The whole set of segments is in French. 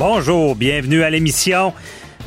Bonjour, bienvenue à l'émission,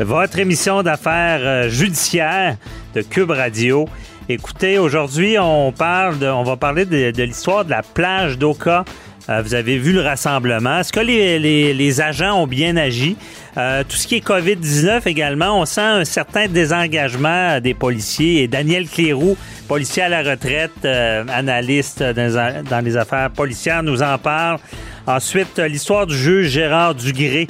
votre émission d'affaires euh, judiciaires de Cube Radio. Écoutez, aujourd'hui, on parle de, on va parler de, l'histoire de la plage d'Oka. Euh, vous avez vu le rassemblement. Est-ce que les, agents ont bien agi? Euh, tout ce qui est COVID-19 également, on sent un certain désengagement des policiers. Et Daniel Cléroux, policier à la retraite, euh, analyste dans, les affaires policières, nous en parle. Ensuite, l'histoire du juge Gérard Dugré.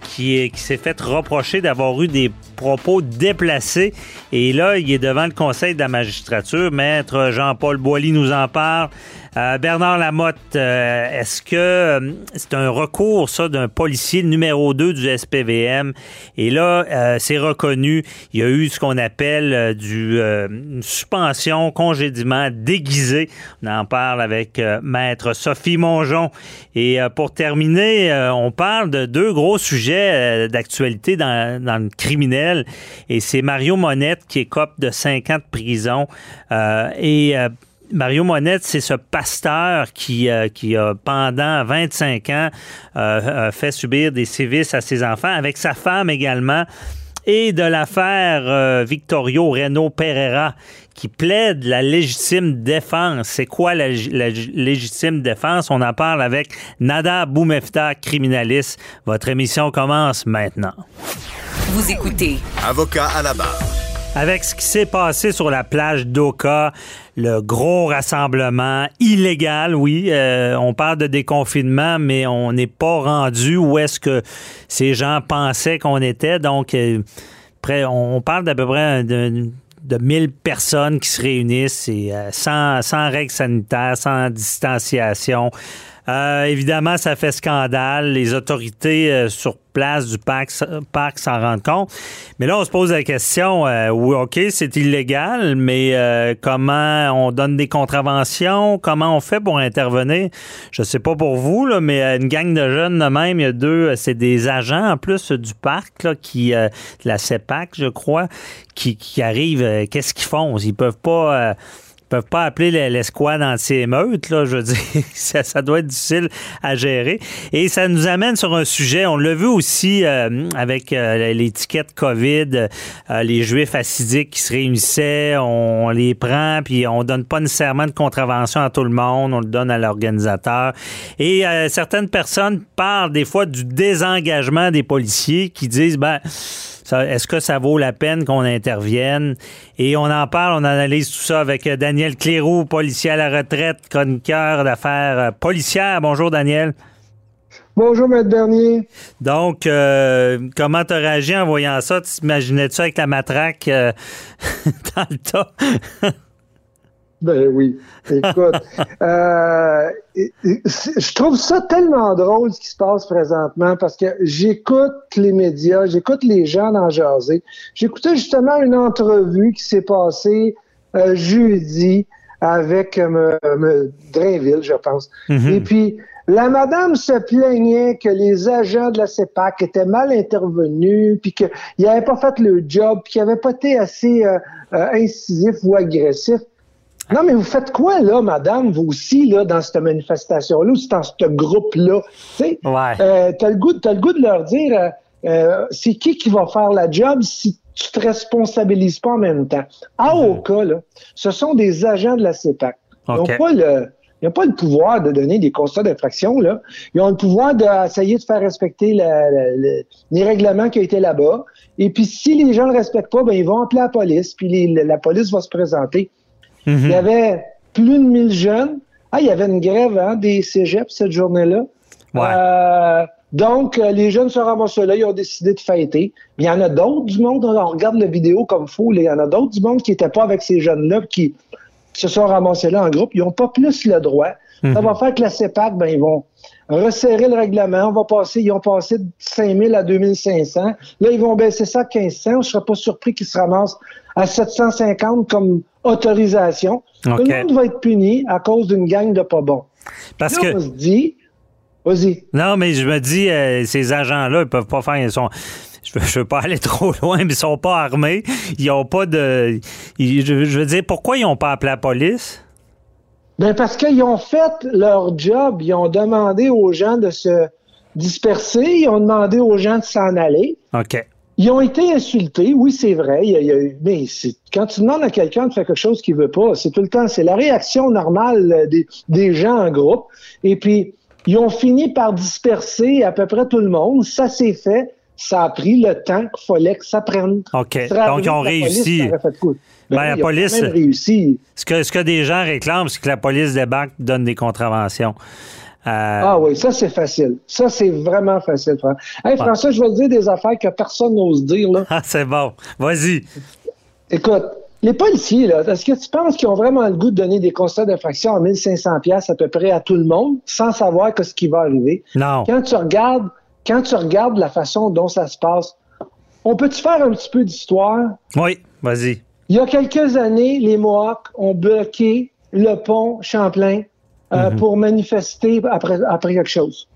qui, qui s'est fait reprocher d'avoir eu des propos déplacés. Et là, il est devant le Conseil de la magistrature. Maître Jean-Paul Boilly nous en parle. Euh, Bernard Lamotte, euh, est-ce que euh, c'est un recours, ça, d'un policier numéro 2 du SPVM? Et là, c'est reconnu. Il y a eu ce qu'on appelle du, une suspension, congédiement déguisé. On en parle avec Maître Sophie Mongeon. Et pour terminer, on parle de deux gros sujets d'actualité dans, le criminel et c'est Mario Monette qui écope de 5 ans de prison. Et Mario Monette, c'est ce pasteur qui, euh, qui a, pendant 25 ans, fait subir des sévices à ses enfants, avec sa femme également et de l'affaire Victorio Reno Pereira qui plaide la légitime défense. C'est quoi la, légitime défense? On en parle avec Nada Boumefta, criminaliste. Votre émission commence maintenant. Vous écoutez. Avocat à la barre. Avec ce qui s'est passé sur la plage d'Oka, le gros rassemblement illégal, oui, euh, on parle de déconfinement, mais on n'est pas rendu où est-ce que ces gens pensaient qu'on était. Donc, euh, on parle d'à peu près de, de 1000 personnes qui se réunissent et euh, sans, sans règles sanitaires, sans distanciation. Euh, évidemment, ça fait scandale. Les autorités euh, sur place du parc, parc s'en rendent compte. Mais là, on se pose la question, euh, oui, OK, c'est illégal, mais comment on donne des contraventions? Comment on fait pour intervenir? Je sais pas pour vous, là, mais une gang de jeunes de même, il y a deux, c'est des agents en plus du parc, là, qui, la CEPAC, je crois, qui, qui arrivent. Qu'est-ce qu'ils font? Ils peuvent pas peuvent pas appeler l'escouade anti-émeute, là, je veux dire, ça, doit être difficile à gérer. Et ça nous amène sur un sujet, on l'a vu aussi euh, avec euh, l'étiquette COVID, euh, les Juifs assidiques qui se réunissaient, on, les prend, puis on donne pas nécessairement de contravention à tout le monde, on le donne à l'organisateur. Et certaines personnes parlent des fois du désengagement des policiers qui disent, ben, est-ce que ça vaut la peine qu'on intervienne? Et on en parle, on analyse tout ça avec euh, Daniel Cléroux, policier à la retraite, chroniqueur d'affaires euh, policières. Bonjour, Daniel. Bonjour, Maître Bernier. Donc, euh, comment tu as réagi en voyant ça? Tu imaginais-tu avec la matraque dans le tas? Ben oui. Écoute, euh, je trouve ça tellement drôle ce qui se passe présentement parce que j'écoute les médias, j'écoute les gens dans jaser. J'écoutais justement une entrevue qui s'est passée euh, jeudi avec euh, Drainville, je pense. Mm-hmm. Et puis, la madame se plaignait que les agents de la CEPAC étaient mal intervenus, puis qu'ils n'avaient pas fait le job, puis qu'ils n'avaient pas été assez euh, incisifs ou agressifs. Non, mais vous faites quoi, là, madame, vous aussi, là, dans cette manifestation-là, ou dans ce groupe-là? Tu sais, euh, t'as le, goût, as le goût de leur dire, euh, euh, c'est qui qui va faire la job si tu te responsabilises pas en même temps? À mhm. cas, là, ce sont des agents de la CEPAC. Ils n'ont pas le, Ils n'ont pas le pouvoir de donner des constats d'infraction. Là. Ils ont le pouvoir d'essayer de faire respecter les règlements qui ont été là-bas. Et puis, si les gens ne le respectent pas, ben, ils vont appeler la police, puis la police va se présenter. Mhm. Il y avait plus de 1000 jeunes. Ah, il y avait une grève hein, des cégeps cette journée-là. Euh, donc, euh, les jeunes se ramassent là, ils ont décidé de fêter. Mais il y en a d'autres du monde, on regarde la vidéo comme fou, il y en a d'autres du monde qui n'étaient pas avec ces jeunes-là, qui se sont ramassés là en groupe. Ils n'ont pas plus le droit. Ça Mhm. va faire que la CEPAC, ben, ils vont resserrer le règlement. On va passer, ils ont passé de 5 000 à 2500. Là, ils vont baisser ça à 1500. Je ne serais pas surpris qu'ils se ramassent à 750 comme autorisation. Tout le monde va être puni à cause d'une gang de pas bons. Parce Là, que. on se dit, vas-y. Non, mais je me dis, euh, ces agents-là, ils peuvent pas faire. Ils sont, je, veux, pas aller trop loin, mais ils sont pas armés. Ils ont pas de. ils- je, veux dire, pourquoi ils ont pas appelé la police? Ben parce qu'ils ont fait leur job. Ils ont demandé aux gens de se disperser. Ils ont demandé aux gens de s'en aller. OK. Ils ont été insultés, oui, c'est vrai. Il y a- il y a- mais quand tu demandes à quelqu'un de faire quelque chose qu'il veut pas, c'est tout le temps, c'est la réaction normale euh, des, des gens en groupe. Et puis, ils ont fini par disperser à peu près tout le monde. Ça s'est fait. Ça a pris le temps qu'il fallait que ça prenne. OK. Donc, ils ont que la réussi. police? Ben, la quand police- réussi. Ce que, ce que des gens réclament, c'est que la police débarque, donne des contraventions. Euh, Ah oui, ça c'est facile. Ça c'est vraiment facile. Fran- Hey, François, je vais te dire des affaires que personne n'ose dire. Là. ah, c'est bon. Vas-y. Écoute, les policiers, là, est-ce que tu penses qu'ils ont vraiment le goût de donner des constats d'infraction à 1500 pièces à peu près à tout le monde sans savoir que ce qui va arriver? Non. Quand tu regardes, quand tu regardes la façon dont ça se passe, on peut-tu faire un petit peu d'histoire? Oui, vas-y. Il y a quelques années, les Mohawks ont bloqué le pont Champlain euh, pour manifester après, après quelque chose.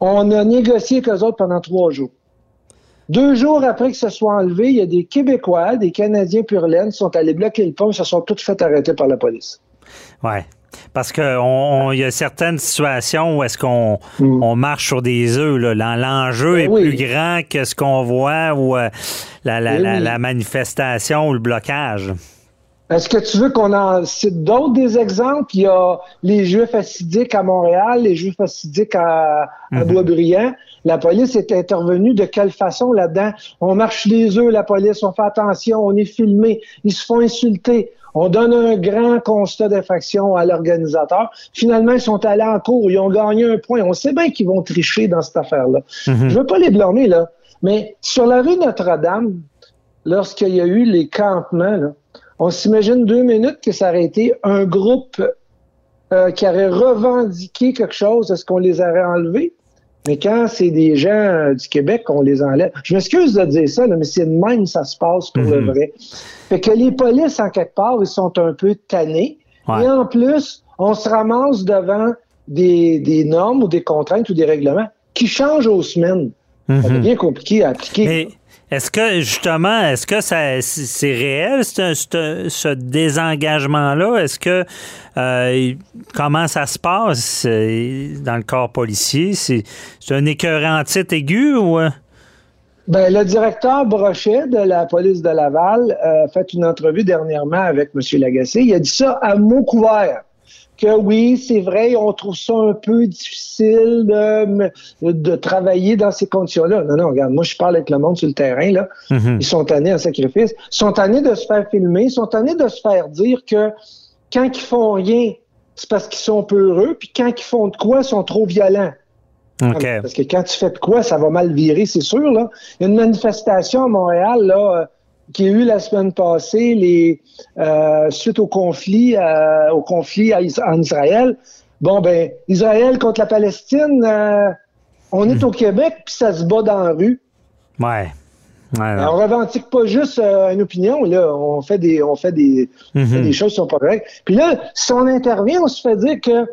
On a négocié avec eux autres pendant trois jours. Deux jours après que ce soit enlevé, il y a des Québécois, des Canadiens pur laine, qui sont allés bloquer le pont et se sont tous fait arrêter par la police. Ouais. Parce qu'il y a certaines situations où est-ce qu'on Mm. on marche sur des œufs. L'enjeu est Ben oui. plus grand que ce qu'on voit ou euh, la, la- Ben la manifestation ou le blocage. Est-ce que tu veux qu'on en cite d'autres des exemples? Il y a les Juifs assidiques à Montréal, les Juifs assidiques à, à Boisbriand. La police est intervenue de quelle façon là-dedans? On marche les œufs, la police, on fait attention, on est filmé, ils se font insulter. On donne un grand constat d'infraction à l'organisateur. Finalement, ils sont allés en cours, ils ont gagné un point. On sait bien qu'ils vont tricher dans cette affaire-là. Je veux pas les blâmer, là. Mais sur la rue Notre-Dame, lorsqu'il y a eu les campements, là, on s'imagine deux minutes que ça aurait été un groupe euh, qui aurait revendiqué quelque chose, est-ce qu'on les aurait enlevés? Mais quand c'est des gens euh, du Québec, on les enlève. Je m'excuse de dire ça, là, mais c'est de même ça se passe pour le vrai. Fait que les polices, en quelque part, ils sont un peu tannés. Ouais. Et en plus, on se ramasse devant des, des normes ou des contraintes ou des règlements qui changent aux semaines. Ça devient compliqué à appliquer. Mais est-ce que, justement, est-ce que ça, c'est réel, ce, désengagement-là? Est-ce que, euh, comment ça se passe euh, dans le corps policier? C'est c'est un écœurantite aigu ou... euh? Ben, le directeur Brochet de la police de Laval a fait une entrevue dernièrement avec M. Lagacé. Il a dit ça à mot couvert. Que oui, c'est vrai, on trouve ça un peu difficile de, de travailler dans ces conditions-là. Non, non, regarde, moi, je parle avec le monde sur le terrain, là. Ils sont tannés en sacrifice. Ils sont tannés de se faire filmer. Ils sont tannés de se faire dire que quand ils font rien, c'est parce qu'ils sont peu heureux. Puis quand ils font de quoi, ils sont trop violents. OK. Parce que quand tu fais de quoi, ça va mal virer, c'est sûr. Là. Il y a une manifestation à Montréal là, euh, qui a eu la semaine passée les, euh, suite au conflit, euh, au conflit en Israël. Bon, ben, Israël contre la Palestine, euh, on est au Québec, puis ça se bat dans la rue. Ouais. Ouais. On revendique pas juste une opinion, là. On fait des, on fait des, on fait des choses qui sont pas correctes. Puis là, si on intervient, on se fait dire que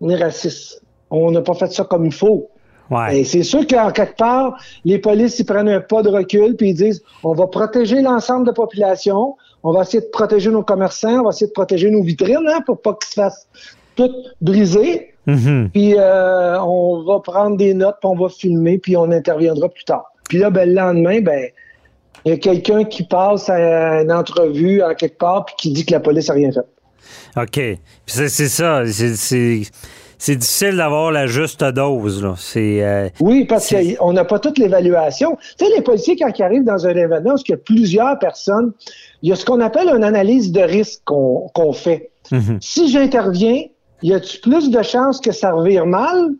on est raciste. On n'a pas fait ça comme il faut. Ouais. Et c'est sûr qu'en quelque part, les polices ils prennent un pas de recul puis ils disent on va protéger l'ensemble de la population, on va essayer de protéger nos commerçants, on va essayer de protéger nos vitrines hein, pour pas qu'ils se fassent toutes briser. Mhm. Puis euh, on va prendre des notes, puis on va filmer, puis on interviendra plus tard. Puis là, ben, le lendemain, ben il y a quelqu'un qui passe à une entrevue en quelque part puis qui dit que la police a rien fait. OK. C'est ça. C'est c'est difficile d'avoir la juste dose. Là. Euh, oui, parce qu'on n'a pas toute l'évaluation. Tu sais, les policiers, quand ils arrivent dans un événement, parce qu'il y a plusieurs personnes, il y a ce qu'on appelle une analyse de risque qu'on fait. Mhm. Si j'interviens, y a-t-il plus de chances que ça revire mal?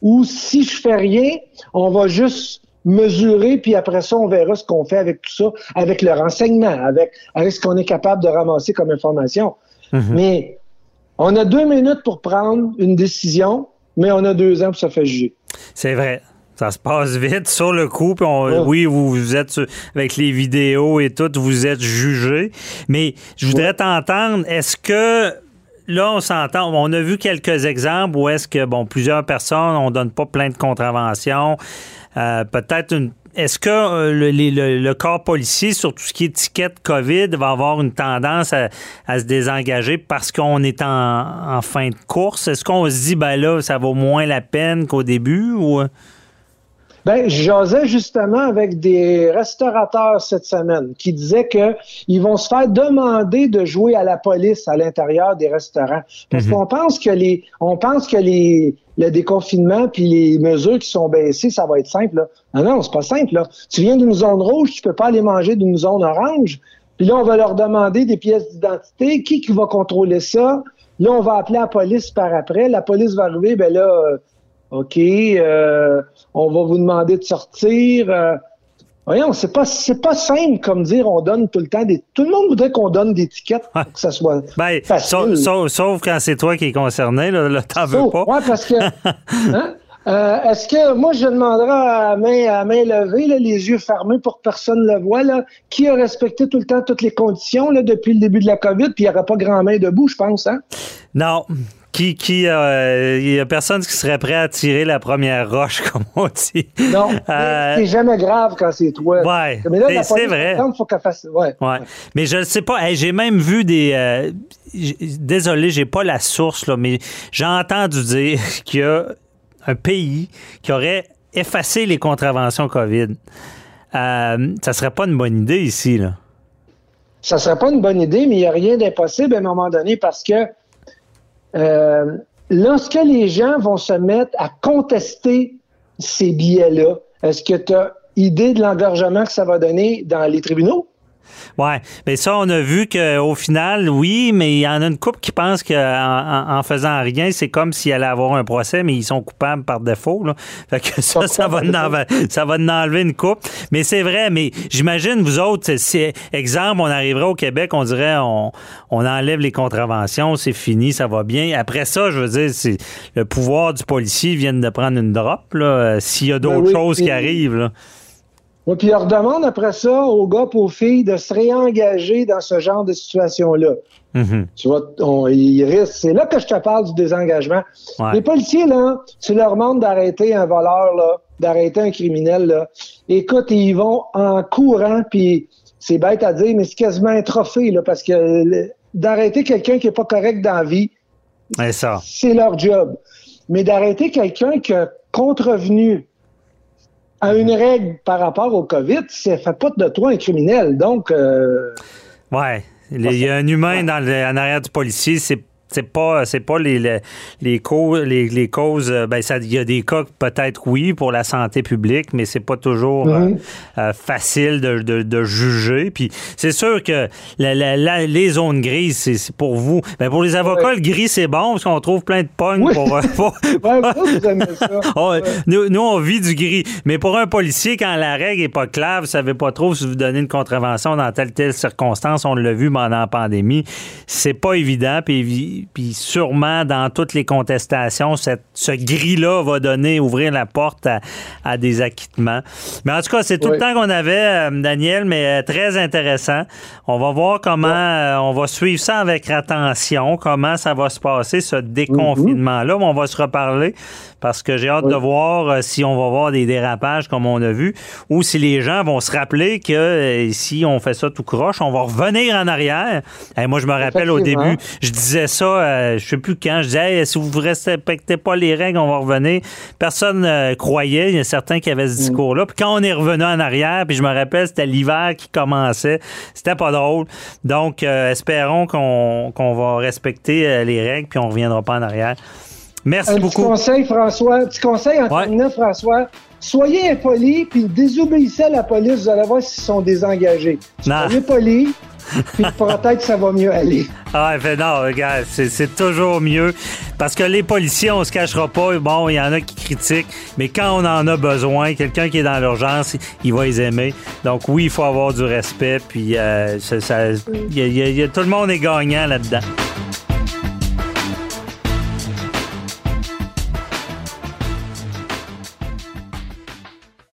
Ou si je fais rien, on va juste mesurer, puis après ça, on verra ce qu'on fait avec tout ça, avec le renseignement, avec, avec ce qu'on est capable de ramasser comme information. Mhm. Mais on a deux minutes pour prendre une décision, mais on a deux ans pour se faire juger. C'est vrai. Ça se passe vite sur le coup. Puis Oui, vous, vous, êtes avec les vidéos et tout, vous êtes jugé. Mais je voudrais t'entendre. Est-ce que là, on s'entend. On a vu quelques exemples où est-ce que bon, plusieurs personnes, on donne pas plein de contraventions. Euh, peut-être une est-ce que euh, le, corps policier, sur tout ce qui est étiquette COVID, va avoir une tendance à, se désengager parce qu'on est en, fin de course? Est-ce qu'on se dit, ben là, ça vaut moins la peine qu'au début? Ben, j'osais justement avec des restaurateurs cette semaine qui disaient qu'ils vont se faire demander de jouer à la police à l'intérieur des restaurants. Parce mhm. qu'on pense que les, on pense que les, le déconfinement puis les mesures qui sont baissées, ça va être simple. Là. Non, non, c'est pas simple. Là. Tu viens d'une zone rouge, tu peux pas aller manger d'une zone orange. Puis là, on va leur demander des pièces d'identité. Qui qui va contrôler ça? Là, on va appeler la police par après. La police va arriver, ben là, euh, OK, euh, on va vous demander de sortir. Euh, voyons, c'est pas c'est pas simple comme dire on donne tout le temps des. Tout le monde voudrait qu'on donne des tickets pour que ça soit ben, facile. Sauf, quand c'est toi qui es concerné, là, là t'en veux pas. Oui, parce que. Hein, euh, est-ce que moi je demanderai à main, à main levée, les yeux fermés pour que personne ne le voit, là, qui a respecté tout le temps toutes les conditions là, depuis le début de la COVID, puis il n'y aura pas grand main debout, je pense, hein? Non, qui, qui euh, il y a personne qui serait prêt à tirer la première roche, comme on dit. Non, euh, c'est jamais grave quand c'est toi. Ouais, c'est vrai. Faut fasse, ouais, ouais. Mais je ne sais pas. j'ai même vu des. Euh, désolé, j'ai pas la source là, mais j'ai entendu dire qu'il y a un pays qui aurait effacé les contraventions COVID. Euh, ça serait pas une bonne idée ici là. Ça serait pas une bonne idée, mais il n'y a rien d'impossible à un moment donné parce que euh, lorsque les gens vont se mettre à contester ces billets-là, est-ce que tu as idée de l'engorgement que ça va donner dans les tribunaux? Oui, mais ça, on a vu qu'au final, oui, mais il y en a une couple qui pense qu'en en, faisant rien, c'est comme s'il allait avoir un procès, mais ils sont coupables par défaut. Là. Fait que ça, ça va, enlever, ça va en enlever une coupe. Mais c'est vrai, mais j'imagine, vous autres, si, exemple, on arriverait au Québec, on dirait, on, on enlève les contraventions, c'est fini, ça va bien. Après ça, je veux dire, c'est le pouvoir du policier vient de prendre une drop, là, s'il y a d'autres ben choses qui arrivent. Là. Oui, puis on demande après ça aux gars et aux filles de se réengager dans ce genre de situation-là. Mm-hmm. Tu vois, C'est là que je te parle du désengagement. Les policiers, là, tu leur demandes d'arrêter un voleur, là, d'arrêter un criminel, là. Écoute, ils vont en courant, puis c'est bête à dire, mais c'est quasiment un trophée, là, parce que d'arrêter quelqu'un qui n'est pas correct dans la vie, c'est leur job. Mais d'arrêter quelqu'un qui a contrevenu à une règle par rapport au COVID, ça fait pas de toi un criminel. Donc. Euh, ouais. Il y a un humain dans en arrière du policier, c'est c'est pas c'est pas les, les, les, causes les, causes euh, ben il y a des cas peut-être oui pour la santé publique mais c'est pas toujours euh, mhm. euh, facile de, de, juger. Puis c'est sûr que les zones grises c'est pour vous. Ben pour les avocats le gris c'est bon parce qu'on trouve plein de pognes pour, nous, on vit du gris. Mais pour un policier quand la règle est pas claire vous savez pas trop si vous donnez une contravention dans telle telle circonstance on l'a vu pendant la pandémie c'est pas évident. Puis puis, sûrement dans toutes les contestations, cette, ce gris-là va donner, ouvrir la porte à, des acquittements. Mais en tout cas, c'est tout le temps qu'on avait, euh, Daniel, mais euh, très intéressant. On va voir comment, euh, on va suivre ça avec attention, comment ça va se passer, ce déconfinement-là. On va se reparler parce que j'ai hâte de voir si on va voir des dérapages comme on a vu ou si les gens vont se rappeler que si on fait ça tout croche, on va revenir en arrière. Et moi, je me rappelle au début, je disais ça ça, je sais plus quand. Je disais, si vous ne respectez pas les règles, on va revenir. Personne ne croyait. Il y a certains qui avaient ce mm. discours-là. Puis quand on est revenu en arrière, puis je me rappelle, c'était l'hiver qui commençait. C'était pas drôle. Donc, espérons qu'on va respecter les règles, puis on reviendra pas en arrière. Merci un beaucoup. Petit conseil, François. Petit conseil en terminant, François. Soyez impoli, puis désobéissez à la police. Vous allez voir s'ils sont désengagés. Soyez poli, puis peut-être que ça va mieux aller. Ah, fait non, regarde, c'est toujours mieux. Parce que les policiers, on se cachera pas. Bon, il y en a qui critiquent, mais quand on en a besoin, quelqu'un qui est dans l'urgence, il va les aimer. Donc oui, il faut avoir du respect, puis euh, ça, tout le monde est gagnant là-dedans.